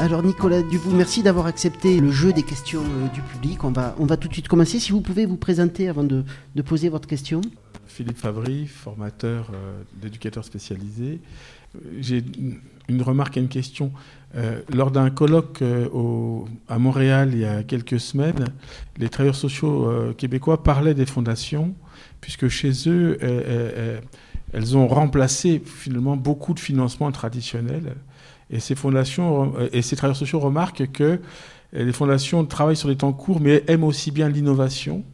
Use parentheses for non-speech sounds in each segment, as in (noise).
Alors Nicolas Dubout, merci d'avoir accepté le jeu des questions euh, du public. On va, tout de suite commencer. Si vous pouvez vous présenter avant de, poser votre question. Philippe Favry, formateur euh, d'éducateur spécialisé. J'ai une remarque et une question. Euh, lors d'un colloque à Montréal il y a quelques semaines, les travailleurs sociaux québécois parlaient des fondations, puisque chez eux, elles ont remplacé finalement beaucoup de financements traditionnels. Et ces fondations euh, et ces travailleurs sociaux remarquent que euh, les fondations travaillent sur des temps courts, mais aiment aussi bien l'innovation.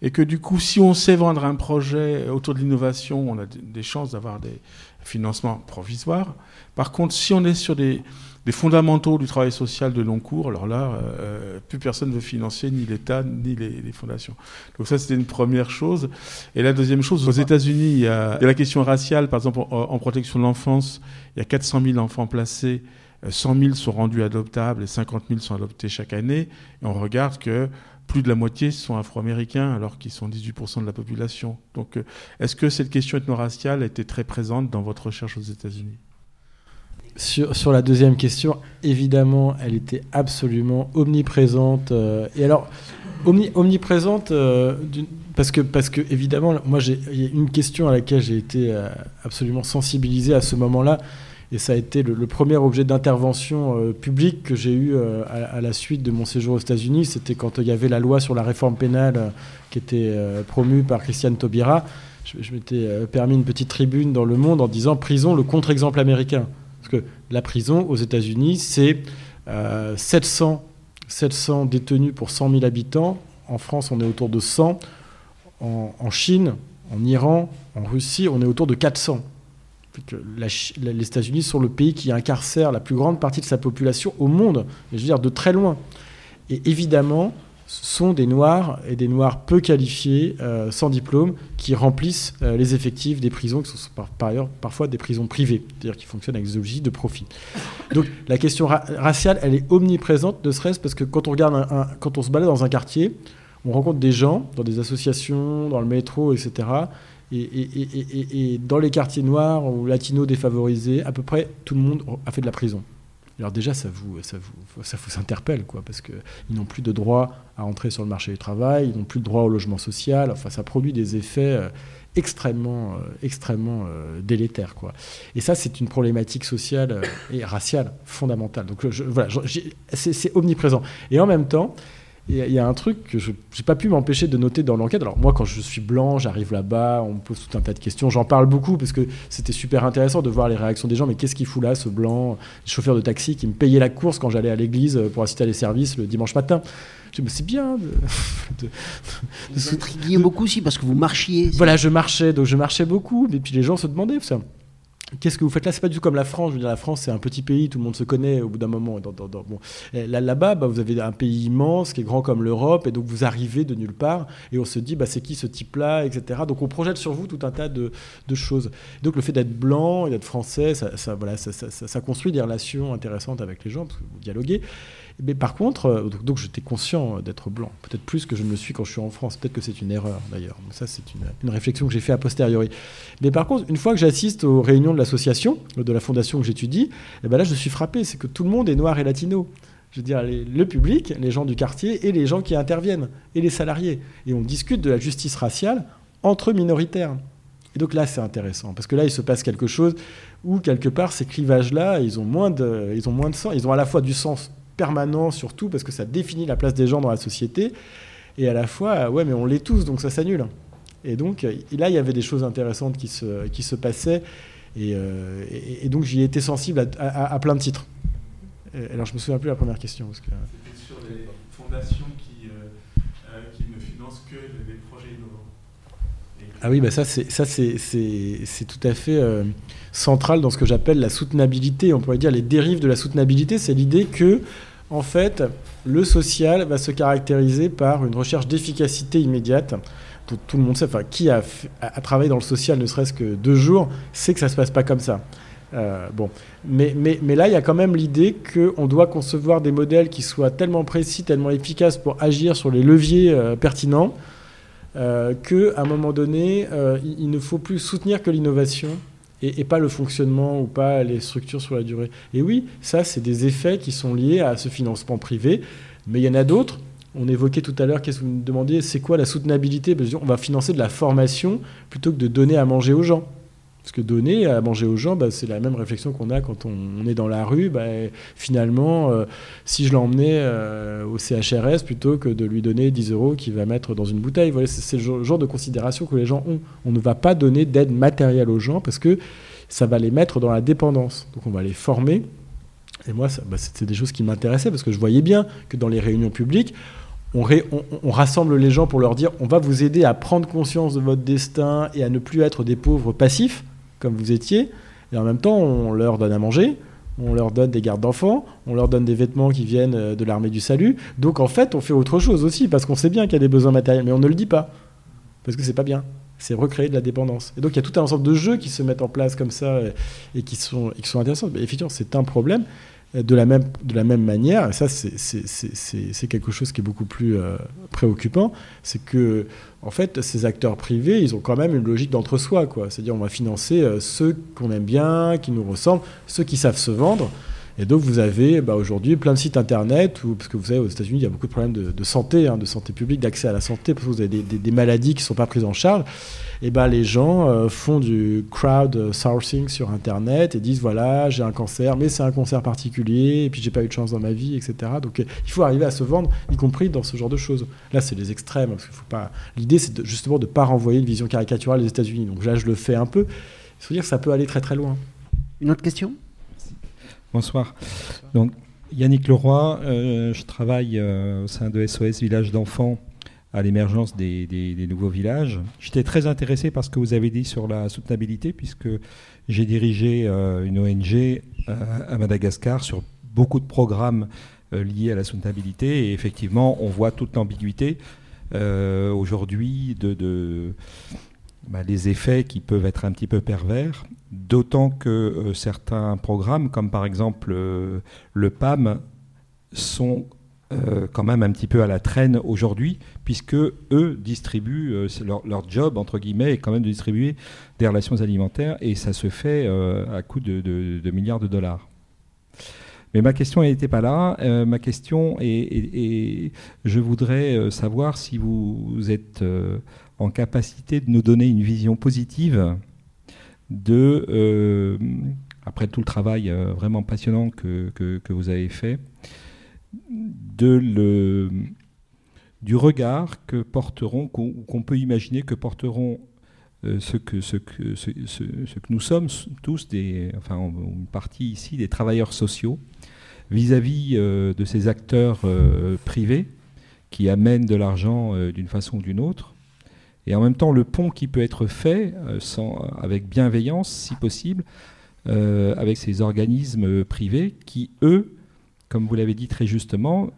Et que du coup, si on sait vendre un projet autour de l'innovation, on a des chances d'avoir des financements provisoires. Par contre, si on est sur des, les fondamentaux du travail social de long cours, alors là, euh, plus personne ne veut financer ni l'État ni les, fondations. Donc ça, c'était une première chose. Et la deuxième chose, aux États-Unis, il, y a la question raciale, par exemple, en, protection de l'enfance, il y a 400 000 enfants placés, 100 euh, 000 sont rendus adoptables et 50 000 sont adoptés chaque année. Et on regarde que plus de la moitié sont afro-américains, alors qu'ils sont 18% de la population. Donc, euh, est-ce que cette question ethno-raciale était très présente dans votre recherche aux États-Unis? Sur, la deuxième question, évidemment, elle était absolument omniprésente. Euh, et alors, omniprésente, euh, parce, que, parce que, évidemment, moi, il y a une question à laquelle j'ai été euh, absolument sensibilisé à ce moment-là. Et ça a été le, premier objet d'intervention publique que j'ai eu à, la suite de mon séjour aux États-Unis. C'était quand il y avait la loi sur la réforme pénale qui était promue par Christiane Taubira. Je, je m'étais permis une petite tribune dans Le Monde en disant prison, le contre-exemple américain. Parce que la prison aux États-Unis, c'est 700, euh, 700 détenus pour 100 000 habitants. En France, on est autour de 100. En, Chine, en Iran, en Russie, on est autour de 400. les États-Unis sont le pays qui incarcère la plus grande partie de sa population au monde, je veux dire de très loin. Et évidemment, sont des Noirs et des Noirs peu qualifiés, euh, sans diplôme, qui remplissent euh, les effectifs des prisons, qui sont par, ailleurs parfois des prisons privées, c'est-à-dire qui fonctionnent avec des objectifs de profit. Donc la question raciale, elle est omniprésente, ne serait-ce parce que quand on, regarde un, quand on se balade dans un quartier, on rencontre des gens, dans des associations, dans le métro, etc. Et, et, et dans les quartiers noirs ou latinos défavorisés, à peu près tout le monde a fait de la prison. Alors déjà, ça vous, ça vous, ça vous interpelle, quoi, parce qu'ils n'ont plus de droit à entrer sur le marché du travail, ils n'ont plus de droit au logement social. Enfin, ça produit des effets euh, extrêmement, euh, extrêmement euh, délétères, quoi. Et ça, c'est une problématique sociale et raciale fondamentale. Donc je, voilà, c'est omniprésent. Et en même temps, il y, a un truc que je n'ai pas pu m'empêcher de noter dans l'enquête. Alors moi, quand je suis blanc, j'arrive là-bas, on me pose tout un tas de questions. J'en parle beaucoup parce que c'était super intéressant de voir les réactions des gens. Mais qu'est-ce qu'il fout là, ce blanc chauffeur de taxi qui me payait la course quand j'allais à l'église pour assister à les services le dimanche matin? Je me c'est bien de, (laughs) de, vous beaucoup aussi parce que vous marchiez. Voilà, je marchais, donc je marchais beaucoup. Et puis les gens se demandaient, ça Qu'est-ce que vous faites là? C'est pas du tout comme la France. Je veux dire, la France, c'est un petit pays, tout le monde se connaît au bout d'un moment. Là-bas, bah, vous avez un pays immense qui est grand comme l'Europe, et donc vous arrivez de nulle part, et on se dit, bah, c'est qui ce type-là, etc. Donc on projette sur vous tout un tas de, choses. Donc le fait d'être blanc d'être français, ça, construit des relations intéressantes avec les gens, parce que vous dialoguez. Mais par contre, euh, donc, j'étais conscient d'être blanc, peut-être plus que je ne le suis quand je suis en France. Peut-être que c'est une erreur d'ailleurs. ça, c'est une, réflexion que j'ai fait a posteriori. Mais par contre, une fois que j'assiste aux réunions de l'association, de la fondation que j'étudie, eh ben là, je suis frappé. C'est que tout le monde est noir et latino. Je veux dire, le public, les gens du quartier et les gens qui interviennent, et les salariés. Et on discute de la justice raciale entre minoritaires. Et donc là, c'est intéressant, parce que là, il se passe quelque chose où, quelque part, ces clivages-là, ils ils ont moins de sens. Ils ont à la fois du sens permanent surtout parce que ça définit la place des gens dans la société. Et à la fois, ouais, mais on l'est tous, donc ça s'annule. Et donc là, il y avait des choses intéressantes qui se, qui se passaient. Et, euh, donc j'y étais sensible à, plein de titres. alors je me souviens plus de la première question. C'était sur les fondations qui, euh, euh, qui, ne financent que des projets innovants. Ah oui, bah ça c'est tout à fait central dans ce que j'appelle la soutenabilité. On pourrait dire les dérives de la soutenabilité, c'est l'idée que en fait, le social va se caractériser par une recherche d'efficacité immédiate. Tout, tout, le monde sait, enfin, qui a, travaillé dans le social ne serait-ce que deux jours, sait que ça ne se passe pas comme ça. Euh, bon. mais, mais, mais, là, il y a quand même l'idée qu'on doit concevoir des modèles qui soient tellement précis, tellement efficaces pour agir sur les leviers euh, pertinents, euh, qu'à un moment donné, il, il, ne faut plus soutenir que l'innovation et, pas le fonctionnement ou pas les structures sur la durée. Et oui, ça, c'est des effets qui sont liés à ce financement privé, mais il y en a d'autres. On évoquait tout à l'heure, qu'est-ce que vous me demandiez, c'est quoi la soutenabilité? Ben, On va financer de la formation plutôt que de donner à manger aux gens. Parce que donner à manger aux gens, bah, c'est la même réflexion qu'on a quand on, est dans la rue. Bah, finalement, euh, si je l'emmenais euh, au CHRS plutôt que de lui donner 10 euros qu'il va mettre dans une bouteille, c'est, le genre de considération que les gens ont. On ne va pas donner d'aide matérielle aux gens parce que ça va les mettre dans la dépendance. Donc on va les former. Et moi, bah, c'était des choses qui m'intéressaient parce que je voyais bien que dans les réunions publiques, on, on, rassemble les gens pour leur dire on va vous aider à prendre conscience de votre destin et à ne plus être des pauvres passifs comme vous étiez, et en même temps, on leur donne à manger, on leur donne des gardes d'enfants, on leur donne des vêtements qui viennent euh, de l'armée du salut. Donc en fait, on fait autre chose aussi, parce qu'on sait bien qu'il y a des besoins matériels, mais on ne le dit pas, parce que c'est pas bien. C'est recréer de la dépendance. Et donc il y a tout un ensemble de jeux qui se mettent en place comme ça et, qui, sont, et qui sont intéressants. Mais effectivement, c'est un problème de la même, de la même manière, et ça c'est quelque chose qui est beaucoup plus euh, préoccupant, c'est que en fait ces acteurs privés, ils ont quand même une logique d'entre-soi, C'est-à-dire on va financer euh, ceux qu'on aime bien, qui nous ressemblent, ceux qui savent se vendre. Et donc vous avez bah, aujourd'hui plein de sites internet, où, parce que vous savez aux États-Unis il y a beaucoup de problèmes de, santé, hein, de santé publique, d'accès à la santé, parce que vous avez des, maladies qui ne sont pas prises en charge et ben les gens euh, font du crowd sourcing sur Internet et disent voilà, j'ai un cancer, mais c'est un cancer particulier, et puis j'ai pas eu de chance dans ma vie, etc. Donc euh, il faut arriver à se vendre, y compris dans ce genre de choses. Là, c'est les extrêmes, parce qu'il faut pas. L'idée, c'est justement de ne pas renvoyer une vision caricaturale des États-Unis. Donc là, je le fais un peu. Il faut dire que ça peut aller très très loin. Une autre question? Bonsoir. Donc, Yannick Leroy, euh, je travaille au sein de SOS Village d'enfants à l'émergence des, nouveaux villages. J'étais très intéressé par ce que vous avez dit sur la soutenabilité, puisque j'ai dirigé euh, une ONG euh, à Madagascar sur beaucoup de programmes euh, liés à la soutenabilité, et effectivement, on voit toute l'ambiguïté aujourd'hui de bah, les effets qui peuvent être un petit peu pervers, d'autant que certains programmes, comme par exemple le PAM, sont euh, quand même un petit peu à la traîne aujourd'hui, puisque eux distribuent, euh, leur, job, entre guillemets, est quand même de distribuer des relations alimentaires, et ça se fait euh, à coût de, milliards de dollars. Mais ma question n'était pas là. ma question est, je voudrais savoir si vous, êtes en capacité de nous donner une vision positive de, après tout le travail vraiment passionnant que, vous avez fait, du regard que porteront, qu'on peut imaginer que porteront euh, ce, que, nous sommes tous, enfin une partie ici, des travailleurs sociaux, vis-à-vis euh, de ces acteurs euh, privés qui amènent de l'argent d'une façon ou d'une autre, et en même temps le pont qui peut être fait avec bienveillance, si possible, avec ces organismes privés qui, eux, comme vous l'avez dit très justement,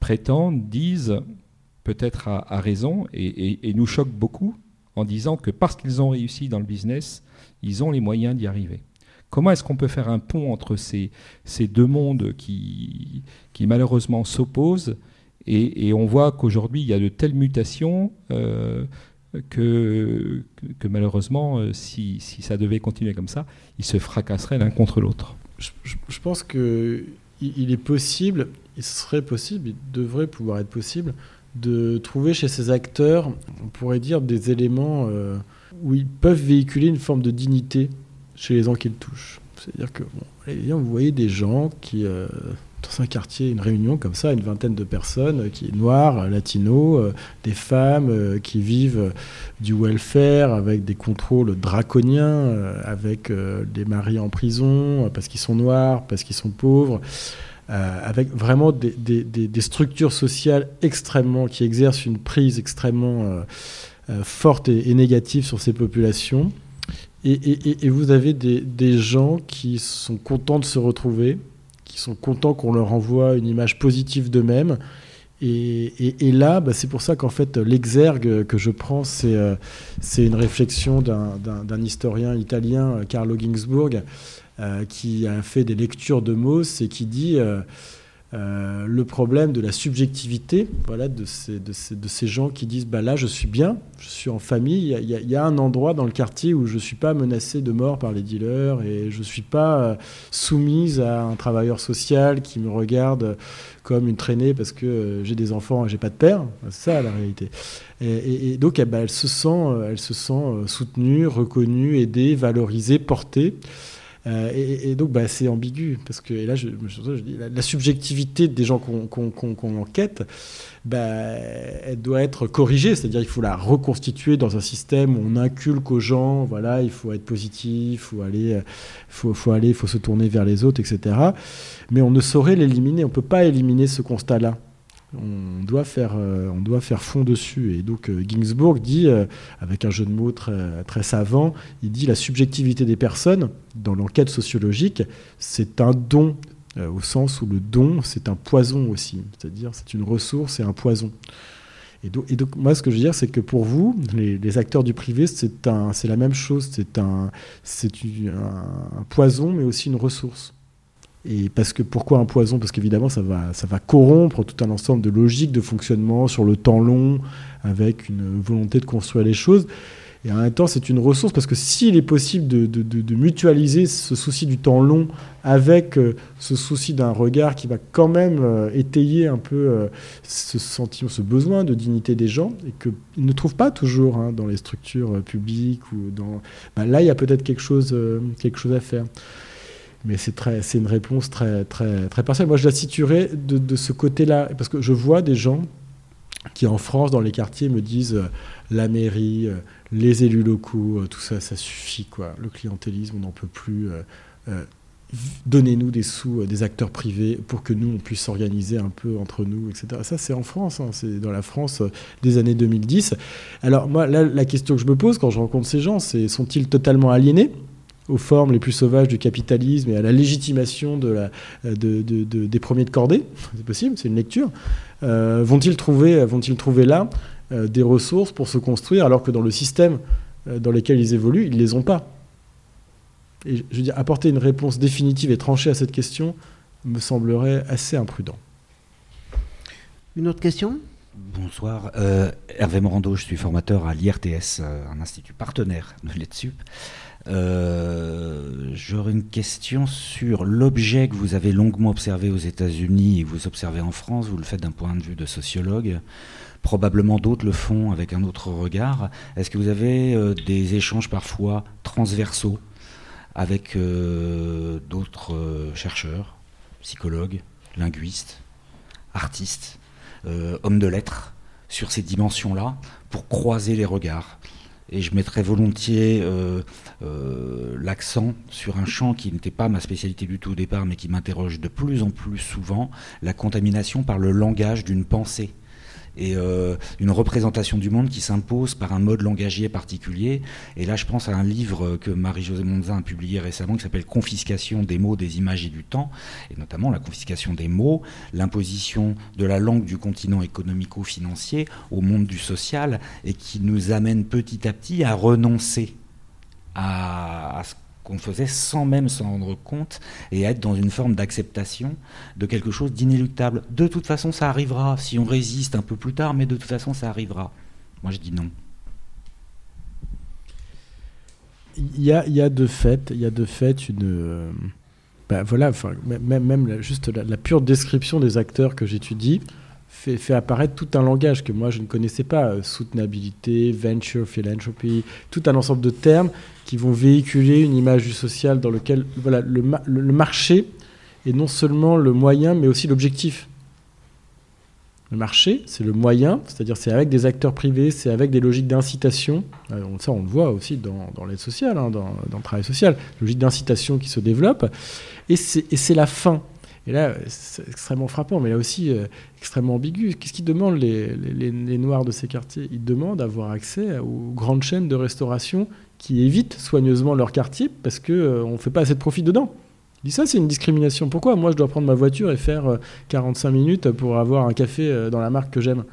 prétendent, disent, peut-être à, raison, et, nous choquent beaucoup en disant que parce qu'ils ont réussi dans le business, ils ont les moyens d'y arriver. Comment est-ce qu'on peut faire un pont entre ces, ces deux mondes qui, malheureusement s'opposent et, on voit qu'aujourd'hui, il y a de telles mutations euh, que, malheureusement, euh, si, ça devait continuer comme ça, ils se fracasseraient l'un contre l'autre. Je, pense que il est possible, il serait possible, il devrait pouvoir être possible, de trouver chez ces acteurs, on pourrait dire, des éléments euh, où ils peuvent véhiculer une forme de dignité chez les gens qu'ils touchent. C'est-à-dire que, bon, vous voyez des gens qui, euh, dans un quartier, une réunion comme ça, une vingtaine de personnes, qui est noires, latino, euh, des femmes qui vivent du welfare avec des contrôles draconiens, avec des maris en prison parce qu'ils sont noirs, parce qu'ils sont pauvres. avec vraiment des, structures sociales extrêmement qui exercent une prise extrêmement forte et, négative sur ces populations. Et, vous avez des, gens qui sont contents de se retrouver, qui sont contents qu'on leur envoie une image positive d'eux-mêmes. Et, là, bah, c'est pour ça qu'en fait, l'exergue que je prends, c'est euh, une réflexion d'un historien italien, Carlo Ginzburg, euh, qui a fait des lectures de Mauss et qui dit euh, euh, le problème de la subjectivité voilà, de, ces, de, ces, de ces gens qui disent bah là je suis bien, je suis en famille, il y, a un endroit dans le quartier où je ne suis pas menacé de mort par les dealers et je ne suis pas euh, soumise à un travailleur social qui me regarde comme une traînée parce que euh, j'ai des enfants et j'ai pas de père. C'est ça la réalité. Et donc eh ben, elle se sent, elle se sent soutenue, reconnue, aidée, valorisée, portée. Euh, et, donc, bah, c'est ambigu. Parce que, là, je, dis, la, subjectivité des gens qu'on qu qu qu enquête, bah, elle doit être corrigée. C'est-à-dire, il faut la reconstituer dans un système où on inculque aux gens, voilà, il faut être positif, faut aller, faut, faut aller, faut se tourner vers les autres, etc. Mais on ne saurait l'éliminer. On ne peut pas éliminer ce constat-là on doit faire, euh, on doit faire fond dessus. Et donc euh, Ginsburg dit, euh, avec un jeu de mots très, savant, il dit la subjectivité des personnes dans l'enquête sociologique, c'est un don au sens où le don, c'est un poison aussi. C'est-à-dire, c'est une ressource et un poison. Et donc, moi, ce que je veux dire, c'est que pour vous, les, acteurs du privé, c'est la même chose. C'est un poison, mais aussi une ressource. Et parce que pourquoi un poison? Parce qu'évidemment, ça va, corrompre tout un ensemble de logiques de fonctionnement sur le temps long, avec une volonté de construire les choses. Et en même temps, c'est une ressource parce que s'il est possible de, mutualiser ce souci du temps long avec euh, ce souci d'un regard qui va quand même euh, étayer un peu euh, ce besoin de dignité des gens et qu'ils ne trouvent pas toujours hein, dans les structures publiques ou dans, ben là, il y a peut-être quelque chose à faire mais c'est très, c'est une réponse très, très, très partielle. Moi, je la situerais de, ce côté-là, parce que je vois des gens qui, en France, dans les quartiers, me disent euh, la mairie, euh, les élus locaux, euh, tout ça, ça suffit, quoi. Le clientélisme, on n'en peut plus. Donnez-nous des sous des acteurs privés pour que nous, on puisse s'organiser un peu entre nous, etc. Ça, c'est en France, hein, c'est dans la France des années 2010. Alors, moi, là, la question que je me pose quand je rencontre ces gens, c'est sont-ils totalement aliénés? Aux formes les plus sauvages du capitalisme et à la légitimation de la, de, de, de, des premiers de cordée, (laughs) c'est possible, c'est une lecture, euh, vont-ils trouver, vont trouver là euh, des ressources pour se construire alors que dans le système euh, dans lequel ils évoluent, ils ne les ont pas? Et je veux dire, apporter une réponse définitive et tranchée à cette question me semblerait assez imprudent. Une autre question? Bonsoir, euh, Hervé Morando, je suis formateur à l'IRTS, un institut partenaire de l'ETSUP. Euh, J'aurais une question sur l'objet que vous avez longuement observé aux États-Unis et vous observez en France. Vous le faites d'un point de vue de sociologue. Probablement d'autres le font avec un autre regard. Est-ce que vous avez euh, des échanges parfois transversaux avec euh, d'autres chercheurs, psychologues, linguistes, artistes, hommes de lettres sur ces dimensions-là pour croiser les regards? Et je mettrais volontiers euh, euh, l'accent sur un champ qui n'était pas ma spécialité du tout au départ, mais qui m'interroge de plus en plus souvent, la contamination par le langage d'une pensée et euh, une représentation du monde qui s'impose par un mode langagier particulier. Et là, je pense à un livre que Marie-Josée Monzin a publié récemment qui s'appelle Confiscation des mots, des images et du temps, et notamment la confiscation des mots, l'imposition de la langue du continent économico-financier au monde du social, et qui nous amène petit à petit à renoncer à, à ce qu'on faisait sans même s'en rendre compte et être dans une forme d'acceptation de quelque chose d'inéluctable. De toute façon, ça arrivera, si on résiste un peu plus tard, mais de toute façon, ça arrivera. Moi, je dis non. Il y a, il y a de fait, il y a de fait une... Euh, ben voilà, même, même juste la, pure description des acteurs que j'étudie fait, apparaître tout un langage que moi je ne connaissais pas, euh, soutenabilité, venture, philanthropy, tout un ensemble de termes qui vont véhiculer une image du social dans lequel voilà, le, le, marché est non seulement le moyen mais aussi l'objectif. Le marché, c'est le moyen, c'est-à-dire c'est avec des acteurs privés, c'est avec des logiques d'incitation. Ça, on le voit aussi dans, dans l'aide sociale, hein, dans, dans, le travail social, logique d'incitation qui se développe. Et c'est la fin. Et là, c'est extrêmement frappant, mais là aussi euh, extrêmement ambigu. Qu'est-ce qu'ils demandent les, Noirs de ces quartiers? Ils demandent d'avoir accès aux grandes chaînes de restauration qui évitent soigneusement leur quartier parce qu'on euh, ne fait pas assez de profit dedans. Il dit ça, c'est une discrimination. Pourquoi? Moi je dois prendre ma voiture et faire 45 minutes pour avoir un café dans la marque que j'aime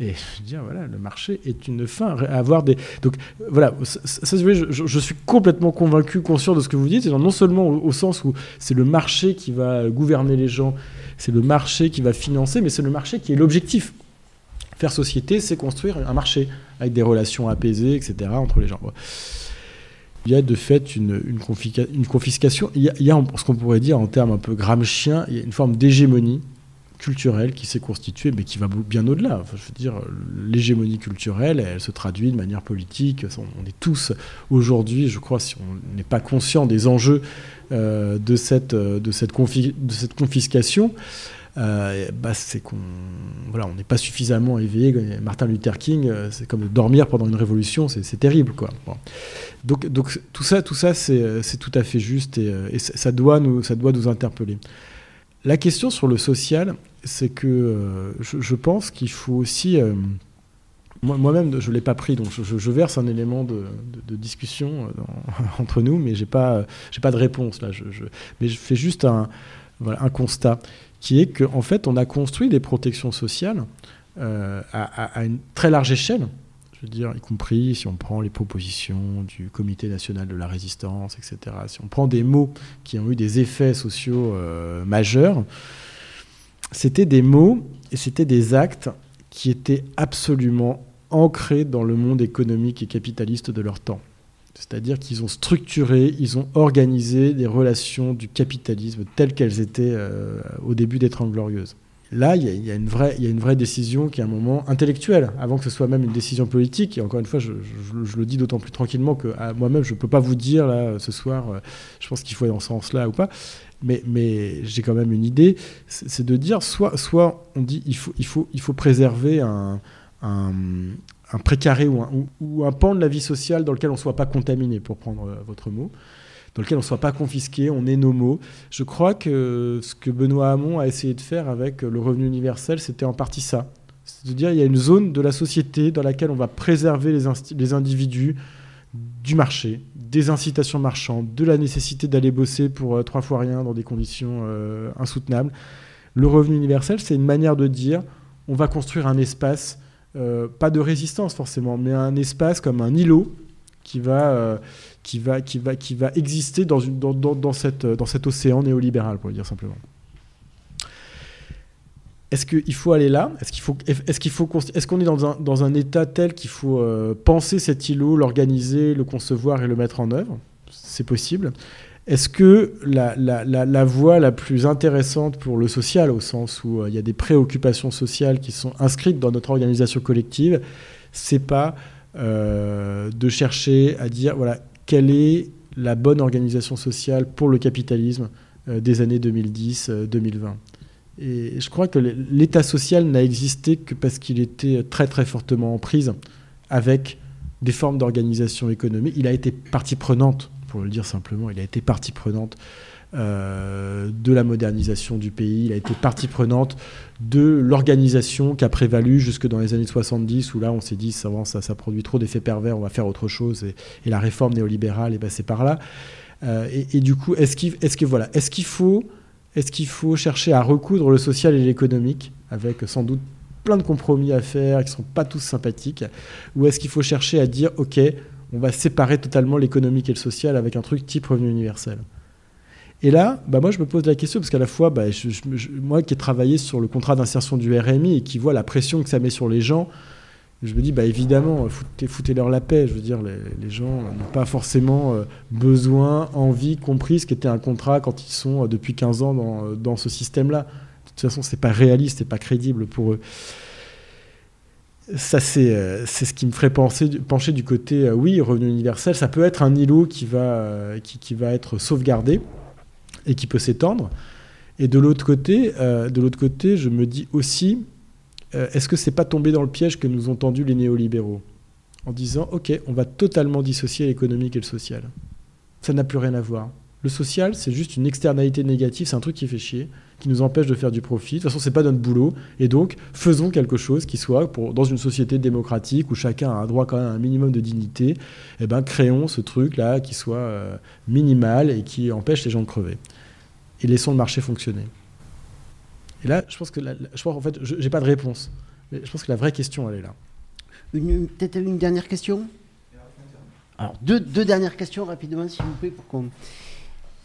Et je veux dire, voilà, le marché est une fin. Avoir des... Donc voilà, ça, ça, je, je, suis complètement convaincu, conscient de ce que vous dites, non seulement au, sens où c'est le marché qui va gouverner les gens, c'est le marché qui va financer, mais c'est le marché qui est l'objectif. Faire société, c'est construire un marché avec des relations apaisées, etc., entre les gens. Il y a de fait une, une, confiscation. Il y, a, il y a, ce qu'on pourrait dire en termes un peu gramsciens, il y a une forme d'hégémonie culturelle qui s'est constituée, mais qui va bien au-delà. Je veux dire, l'hégémonie culturelle, elle se traduit de manière politique. On est tous aujourd'hui, je crois, si on n'est pas conscient des enjeux euh, de, cette, de, cette de cette confiscation, euh, bah, c'est qu'on voilà, n'est pas suffisamment éveillé. Martin Luther King, euh, c'est comme dormir pendant une révolution, c'est terrible, quoi. Donc, donc tout ça, tout ça, c'est tout à fait juste et, et, ça doit nous, ça doit nous interpeller. La question sur le social, c'est que euh, je, pense qu'il faut aussi. Euh, moi-même, je ne l'ai pas pris, donc je, verse un élément de, discussion euh, (laughs) entre nous, mais je n'ai pas, pas de réponse là. mais je fais juste un, un constat qui est qu'en en fait, on a construit des protections sociales à, une très large échelle. Je veux dire, y compris si on prend les propositions du Comité national de la résistance, etc. Si on prend des mots qui ont eu des effets sociaux majeurs, c'était des mots et c'était des actes qui étaient absolument ancrés dans le monde économique et capitaliste de leur temps. C'est-à-dire qu'ils ont structuré, ils ont organisé des relations du capitalisme telles qu'elles étaient euh, au début des Trente Glorieuses. Là, il y, a, une vraie, décision qui est un moment intellectuel, avant que ce soit même une décision politique. Et encore une fois, je, le dis d'autant plus tranquillement que moi-même, je ne peux pas vous dire ce soir, euh, je pense qu'il faut aller dans ce sens-là ou pas mais, j'ai quand même une idée, c'est de dire soit, soit on dit il faut, préserver un, précaré ou un, pan de la vie sociale dans lequel on ne soit pas contaminé, pour prendre euh, votre mot, dans lequel on ne soit pas confisqué, on ait nos mots. Je crois que ce que Benoît Hamon a essayé de faire avec le revenu universel, c'était en partie ça. C'est de dire il y a une zone de la société dans laquelle on va préserver les individus du marché, des incitations marchandes, de la nécessité d'aller bosser pour euh, trois fois rien dans des conditions euh, insoutenables. Le revenu universel, c'est une manière de dire on va construire un espace, euh, pas de résistance forcément, mais un espace comme un îlot qui va, exister dans, une, dans cet océan néolibéral, pour le dire simplement. Est-ce qu'il faut aller là? Est-ce qu'il faut, est-ce qu'on est dans un, état tel qu'il faut euh, penser cet îlot, l'organiser, le concevoir et le mettre en œuvre? C'est possible. Est-ce que la, voie la plus intéressante pour le social, au sens où euh, il y a des préoccupations sociales qui sont inscrites dans notre organisation collective, c'est pas euh, de chercher à dire voilà quelle est la bonne organisation sociale pour le capitalisme des années 2010-2020 et je crois que l'État social n'a existé que parce qu'il était très très fortement en prise avec des formes d'organisation économique. Il a été partie prenante, pour le dire simplement, il a été partie prenante euh, de la modernisation du pays, il a été partie prenante de l'organisation qui a prévalu jusque dans les années 70, où là on s'est dit ça, ça, ça produit trop d'effets pervers, on va faire autre chose, et, la réforme néolibérale est passée par là. Euh, et, du coup, est-ce est que, voilà, est qu'il faut est-ce qu'il faut chercher à recoudre le social et l'économique, avec sans doute plein de compromis à faire qui ne sont pas tous sympathiques Ou est-ce qu'il faut chercher à dire, OK, on va séparer totalement l'économique et le social avec un truc type revenu universel? Et là, bah moi, je me pose la question, parce qu'à la fois, bah, moi qui ai travaillé sur le contrat d'insertion du RMI et qui vois la pression que ça met sur les gens, je me dis, bah évidemment, foutez-leur la paix. Je veux dire, les, gens n'ont pas forcément euh, besoin, envie, compris ce qu'était un contrat quand ils sont euh, depuis 15 ans dans, euh, dans ce système-là. De toute façon, c'est pas réaliste, c'est pas crédible pour eux. Ça, c'est ce qui me ferait pencher du côté, oui, revenu universel, ça peut être un îlot qui va, qui, qui va être sauvegardé et qui peut s'étendre. Et de l'autre côté, de l'autre côté, je me dis aussi, euh, est-ce que c'est pas tombé dans le piège que nous ont tendu les néolibéraux en disant ok, on va totalement dissocier l'économique et le social. Ça n'a plus rien à voir. Le social, c'est juste une externalité négative, c'est un truc qui fait chier, qui nous empêche de faire du profit. De toute façon, c'est pas notre boulot. Et donc, faisons quelque chose qui soit, dans une société démocratique où chacun a un droit quand même à un minimum de dignité, eh ben, créons ce truc-là qui soit euh, minimal et qui empêche les gens de crever. Et laissons le marché fonctionner. Et là, je pense que je crois en fait, j'ai pas de réponse. Mais je pense que la vraie question, elle est là. Une- Peut-être une dernière question Alors, deux, deux dernières questions rapidement, s'il vous plaît, pour qu'on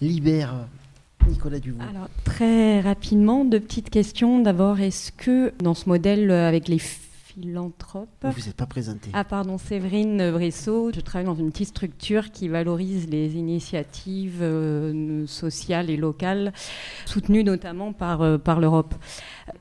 libère euh, Nicolas Duvaux. Alors, très rapidement, deux petites questions. D'abord, est-ce que dans ce modèle euh, avec les philanthropes, Vous n'êtes pas présenté. ah pardon, Séverine Bressot, je travaille dans une petite structure qui valorise les initiatives euh, sociales et locales, soutenues notamment par, euh, par l'Europe.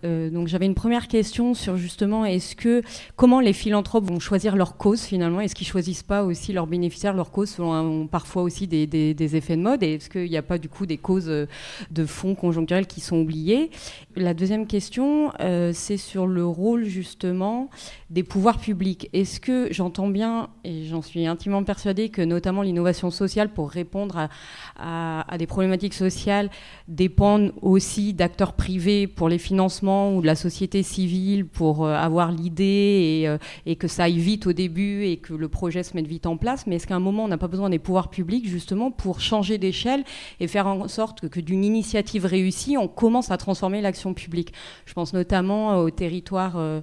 Euh, donc j'avais une première question sur justement est-ce que comment les philanthropes vont choisir leur cause finalement? Est-ce qu'ils choisissent pas aussi leurs bénéficiaires, leurs causes un- parfois aussi des effets de mode? Et est-ce qu'il n'y a pas du coup des causes euh, de fonds conjoncturels qui sont oubliées? La deuxième question, euh, c'est sur le rôle justement des pouvoirs publics. Est-ce que j'entends bien, et j'en suis intimement persuadée, que notamment l'innovation sociale pour répondre à, des problématiques sociales dépendent aussi d'acteurs privés pour les financements ou de la société civile pour euh, avoir l'idée et, euh, et que ça aille vite au début et que le projet se mette vite en place? Mais est-ce qu'à un moment, on n'a pas besoin des pouvoirs publics justement pour changer d'échelle et faire en sorte que, d'une initiative réussie, on commence à transformer l'action publique? Je pense notamment au territoire euh,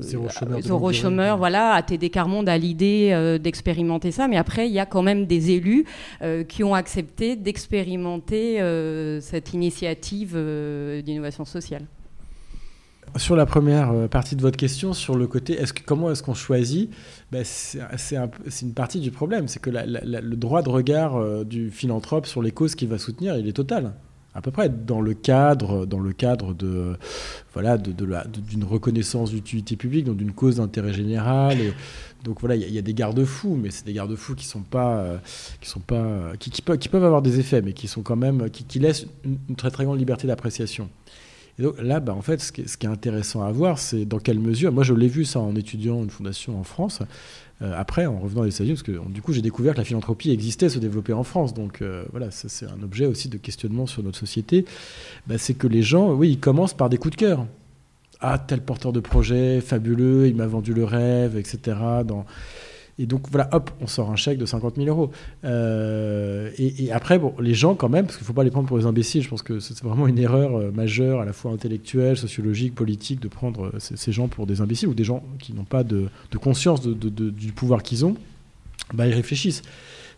Zéro chômeur de zéro chômeur, voilà, à TD Carmonde a l'idée euh, d'expérimenter ça, mais après il y a quand même des élus euh, qui ont accepté d'expérimenter euh, cette initiative euh, d'innovation sociale. Sur la première euh, partie de votre question, sur le côté, est-ce que, comment est-ce qu'on choisit? Ben, C'est c'est un peu- c'est une partie du problème, c'est que la- la- la- le droit de regard euh, du philanthrope sur les causes qu'il va soutenir, il est total. À peu près dans le cadre, dans le cadre de voilà d'une reconnaissance d'utilité publique, donc d'une cause d'intérêt général. Et, donc voilà, il y a- des garde-fous, mais c'est des garde-fous qui sont pas, euh, qui sont pas, euh, qui, peuvent, avoir des effets, mais qui sont quand même, qui, qui laissent une, une très très grande liberté d'appréciation. Et donc là, bah, en fait, ce qui, est, intéressant à voir, c'est dans quelle mesure. Moi, je l'ai vu ça en étudiant une fondation en France. Euh, après, en revenant des États-Unis, parce que du coup, j'ai découvert que la philanthropie existait, se développait en France. Donc euh, voilà, ça, c'est un objet aussi de questionnement sur notre société. Bah, c'est que les gens, oui, ils commencent par des coups de cœur. Ah, tel porteur de projet, fabuleux, il m'a vendu le rêve, etc. Dans... Et donc voilà, hop, on sort un chèque de 50 000 euros. Euh, et, après, bon, les gens quand même, parce qu'il ne faut pas les prendre pour des imbéciles, je pense que c'est vraiment une erreur euh, majeure, à la fois intellectuelle, sociologique, politique, de prendre euh, ces, gens pour des imbéciles ou des gens qui n'ont pas de, conscience du pouvoir qu'ils ont. Bah, ils réfléchissent.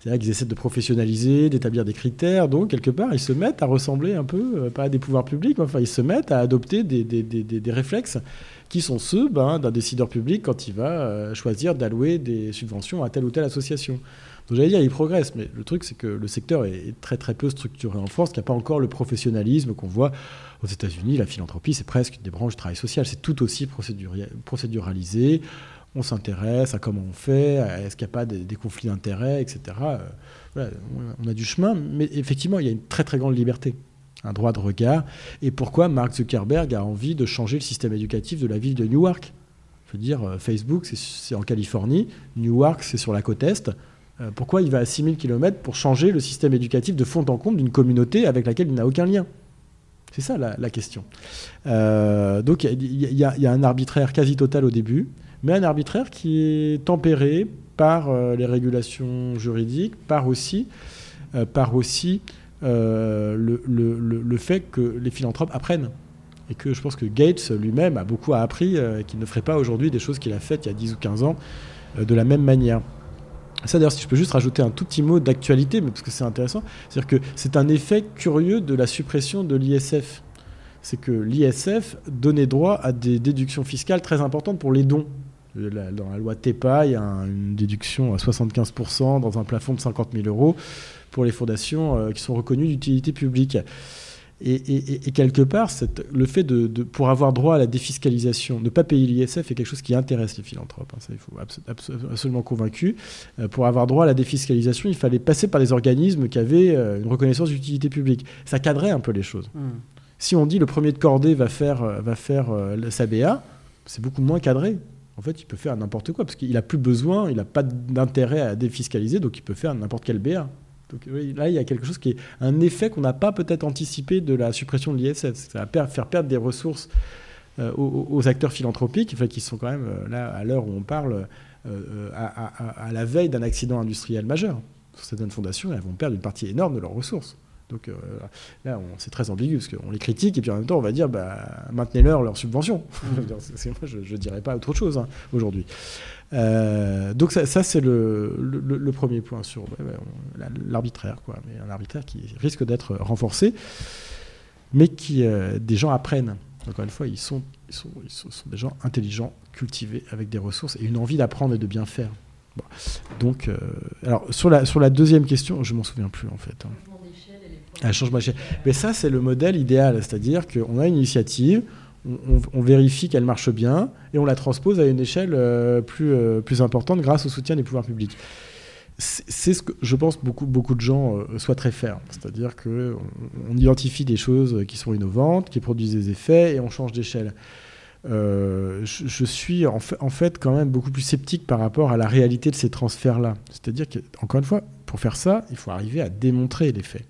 C'est-à-dire qu'ils essaient de professionnaliser, d'établir des critères. Donc, quelque part, ils se mettent à ressembler un peu, pas à des pouvoirs publics, mais enfin, ils se mettent à adopter des réflexes qui sont ceux ben, d'un décideur public quand il va euh, choisir d'allouer des subventions à telle ou telle association. Donc, j'allais dire, il progresse, mais le truc, c'est que le secteur est très très peu structuré en France, qu'il n'y a pas encore le professionnalisme qu'on voit aux États-Unis. La philanthropie, c'est presque des branches du travail social. C'est tout aussi procéduralisé. On s'intéresse à comment on fait, est-ce qu'il n'y a pas des, conflits d'intérêts, etc. Euh, on a du chemin, mais effectivement, il y a une très très grande liberté, un droit de regard. Et pourquoi Mark Zuckerberg a envie de changer le système éducatif de la ville de Newark Je veux dire, euh, Facebook, c'est- en Californie, Newark, c'est sur la côte Est. Euh, pourquoi il va à 6000 km pour changer le système éducatif de fond en comble d'une communauté avec laquelle il n'a aucun lien? C'est ça la, question. Donc il y, a- un arbitraire quasi total au début, mais un arbitraire qui est tempéré par euh, les régulations juridiques, par aussi, par aussi euh, le, le- le- fait que les philanthropes apprennent. Et que je pense que Gates lui-même a beaucoup appris euh, et qu'il ne ferait pas aujourd'hui des choses qu'il a faites il y a 10 ou 15 ans euh, de la même manière. Ça d'ailleurs, si je peux juste rajouter un tout petit mot d'actualité, mais parce que c'est intéressant, c'est-à-dire que c'est un effet curieux de la suppression de l'ISF. C'est que l'ISF donnait droit à des déductions fiscales très importantes pour les dons. Dans la loi TEPA, il y a un- une déduction à 75% dans un plafond de 50 000 euros pour les fondations euh, qui sont reconnues d'utilité publique. Et, et- et- et quelque part, le fait de, de- pour avoir droit à la défiscalisation, ne pas payer l'ISF est quelque chose qui intéresse les philanthropes. hein, ça, il faut abso- abso- absolument convaincu. Euh, pour avoir droit à la défiscalisation, il fallait passer par des organismes qui avaient euh, une reconnaissance d'utilité publique. Ça cadrait un peu les choses. Hum. Si on dit le premier de cordée va faire, euh, va faire le- sa BA, c'est beaucoup moins cadré. En fait, il peut faire n'importe quoi parce qu'il n'a plus besoin, il n'a pas d'intérêt à défiscaliser, donc il peut faire n'importe quel BA. Donc là, il y a quelque chose qui est un effet qu'on n'a pas peut-être anticipé de la suppression de l'ISF. Ça va faire perdre des ressources euh, aux, acteurs philanthropiques, qui sont quand même euh, là à l'heure où on parle euh, à la veille d'un accident industriel majeur. Certaines fondations, elles vont perdre une partie énorme de leurs ressources. Donc là, c'est très ambigu parce qu'on les critique et puis en même temps, on va dire bah, maintenez-leur leur subvention. (laughs) moi, je ne dirais pas autre chose hein, aujourd'hui. donc ça, c'est le, le, premier point sur l'arbitraire, quoi. Mais un arbitraire qui risque d'être renforcé, mais qui des gens apprennent. Encore une fois, ils sont, ils sont, ils sont, des gens intelligents, cultivés, avec des ressources et une envie d'apprendre et de bien faire. Donc, alors sur la, sur la deuxième question, je m'en souviens plus en fait. Hein. Un changement d'échelle. Mais ça, c'est le modèle idéal. C'est-à-dire qu'on a une initiative, on, vérifie qu'elle marche bien et on la transpose à une échelle euh, plus, euh, plus importante grâce au soutien des pouvoirs publics. C'est ce que je pense beaucoup, beaucoup de gens euh, souhaiteraient faire. C'est-à-dire qu'on on identifie des choses qui sont innovantes, qui produisent des effets et on change d'échelle. je, je, suis en fait, en fait, quand même beaucoup plus sceptique par rapport à la réalité de ces transferts-là. C'est-à-dire qu'encore une fois, pour faire ça, il faut arriver à démontrer l'effet.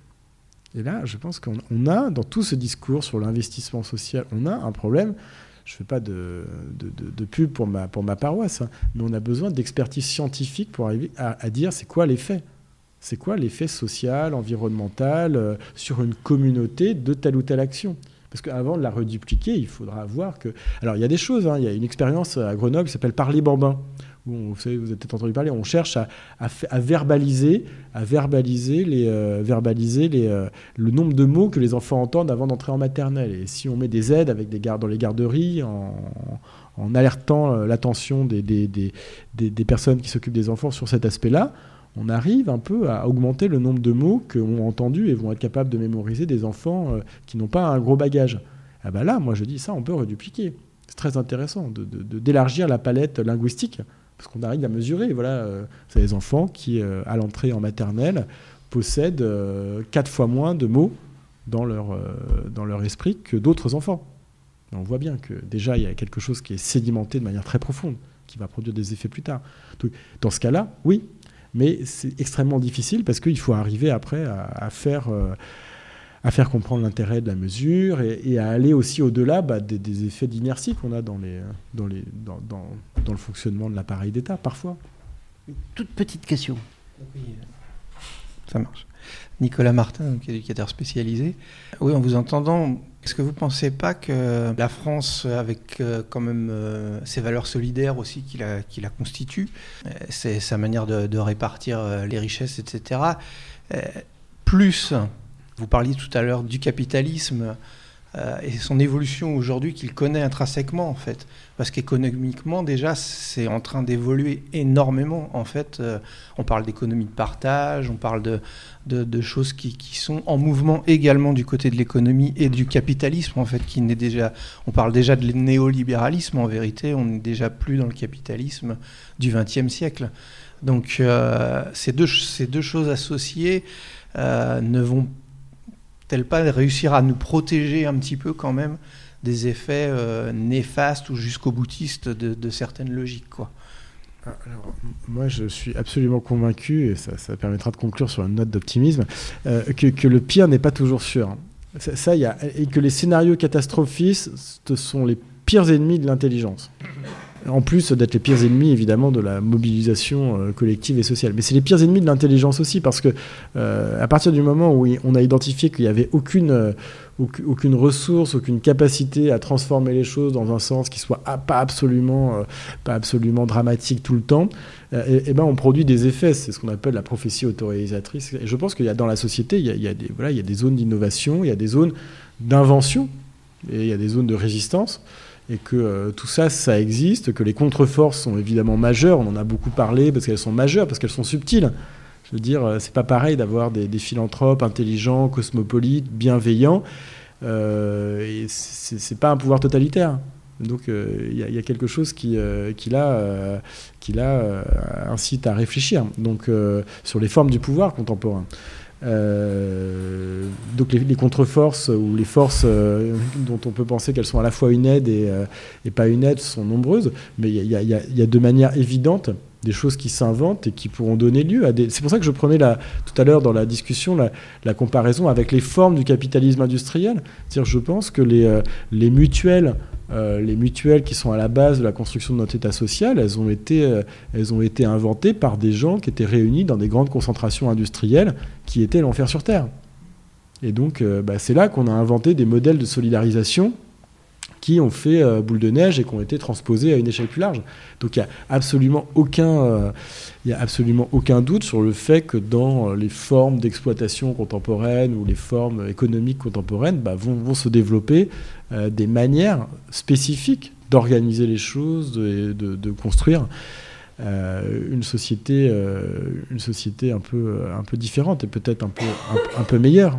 Et là, je pense qu'on a, dans tout ce discours sur l'investissement social, on a un problème. Je ne fais pas de, de, pub pour ma, pour ma paroisse, hein, mais on a besoin d'expertise scientifique pour arriver à, dire c'est quoi l'effet. C'est quoi l'effet social, environnemental euh, sur une communauté de telle ou telle action parce qu'avant de la redupliquer, il faudra voir que. Alors, il y a des choses. Hein. Il y a une expérience à Grenoble qui s'appelle Parler Bambin vous, savez, vous avez peut-être entendu parler, on cherche à, verbaliser, à verbaliser, les, euh, verbaliser les, euh, le nombre de mots que les enfants entendent avant d'entrer en maternelle. Et si on met des aides avec des gardes dans les garderies, en, alertant euh, l'attention des, des, des, des, personnes qui s'occupent des enfants sur cet aspect-là, on arrive un peu à augmenter le nombre de mots qu'ont entendus et vont être capables de mémoriser des enfants qui n'ont pas un gros bagage. Ah ben là, moi je dis ça, on peut redupliquer. C'est très intéressant d'élargir de, la palette linguistique parce qu'on arrive à mesurer. Voilà, euh, c'est des enfants qui, euh, à l'entrée en maternelle, possèdent euh, quatre fois moins de mots dans leur, dans leur esprit que d'autres enfants. on voit bien que déjà, il y a quelque chose qui est sédimenté de manière très profonde, qui va produire des effets plus tard. dans ce cas-là, oui, mais c'est extrêmement difficile parce qu'il faut arriver après à, faire à faire comprendre l'intérêt de la mesure et, à aller aussi au-delà bah, des, effets d'inertie qu'on a dans, les, dans, les, dans, dans, le fonctionnement de l'appareil d'État, parfois. Une toute petite question. Oui, ça marche. Nicolas Martin, éducateur spécialisé. Oui, en vous entendant, est-ce que vous ne pensez pas que la France, avec euh, quand même euh, ses valeurs solidaires aussi qui la, constituent, euh, sa manière de, répartir les richesses, etc., plus vous parliez tout à l'heure du capitalisme euh, et son évolution aujourd'hui qu'il connaît intrinsèquement en fait. Parce qu'économiquement déjà c'est en train d'évoluer énormément en fait. Euh, on parle d'économie de partage, on parle de, choses qui, sont en mouvement également du côté de l'économie et du capitalisme en fait. Qui déjà, on parle déjà de néolibéralisme en vérité, on n'est déjà plus dans le capitalisme du XXe siècle. Donc euh, ces, deux, ces deux choses associées ne vont tel pas réussir à nous protéger un petit peu quand même des effets euh, néfastes ou jusqu'au boutiste de, certaines logiques quoi? Ah, moi, je suis absolument convaincu, et ça, permettra de conclure sur une note d'optimisme, euh, que, le pire n'est pas toujours sûr. Ça, y a, et que les scénarios catastrophistes sont les pires ennemis de l'intelligence en plus d'être les pires ennemis évidemment de la mobilisation euh, collective et sociale. Mais c'est les pires ennemis de l'intelligence aussi, parce que euh, à partir du moment où on a identifié qu'il n'y avait aucune, euh, aucune ressource, aucune capacité à transformer les choses dans un sens qui soit pas absolument, pas absolument dramatique tout le temps, et, et ben on produit des effets. C'est ce qu'on appelle la prophétie autoréalisatrice. Et je pense qu'il y a dans la société, il y a, des, voilà, il y a des zones d'innovation, il y a des zones d'invention, et il y a des zones de résistance et que euh, tout ça, ça existe, que les contre-forces sont évidemment majeures, on en a beaucoup parlé parce qu'elles sont majeures, parce qu'elles sont subtiles. Je veux dire, euh, c'est pas pareil d'avoir des, philanthropes intelligents, cosmopolites, bienveillants, euh, et c'est pas un pouvoir totalitaire. Donc euh, il y, a quelque chose qui, qui là, qui là incite à réfléchir donc, sur les formes du pouvoir contemporain. Euh, donc les, contre-forces ou les forces euh, dont on peut penser qu'elles sont à la fois une aide et, euh, pas une aide sont nombreuses, mais il y, a de manière évidente des choses qui s'inventent et qui pourront donner lieu à des... C'est pour ça que je prenais tout à l'heure dans la discussion la, comparaison avec les formes du capitalisme industriel. C'est-à-dire je pense que les mutuelles euh, les mutuelles qui sont à la base de la construction de notre État social, elles ont, été, euh, elles ont été inventées par des gens qui étaient réunis dans des grandes concentrations industrielles qui étaient l'enfer sur Terre. Et donc, bah, c'est là qu'on a inventé des modèles de solidarisation ont fait euh, boule de neige et qui ont été transposés à une échelle plus large. Donc il n'y a absolument aucun, euh, y a absolument aucun doute sur le fait que dans les formes d'exploitation contemporaine ou les formes économiques contemporaines bah, vont, se développer euh, des manières spécifiques d'organiser les choses, de, construire. une société, une société un peu, différente et peut-être un peu, un, un peu meilleure.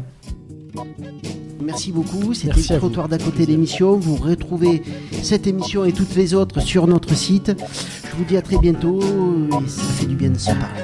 Merci beaucoup. C'était le trottoir d'à côté l'émission. Vous retrouvez cette émission et toutes les autres sur notre site. Je vous dis à très bientôt et ça fait du bien de se parler.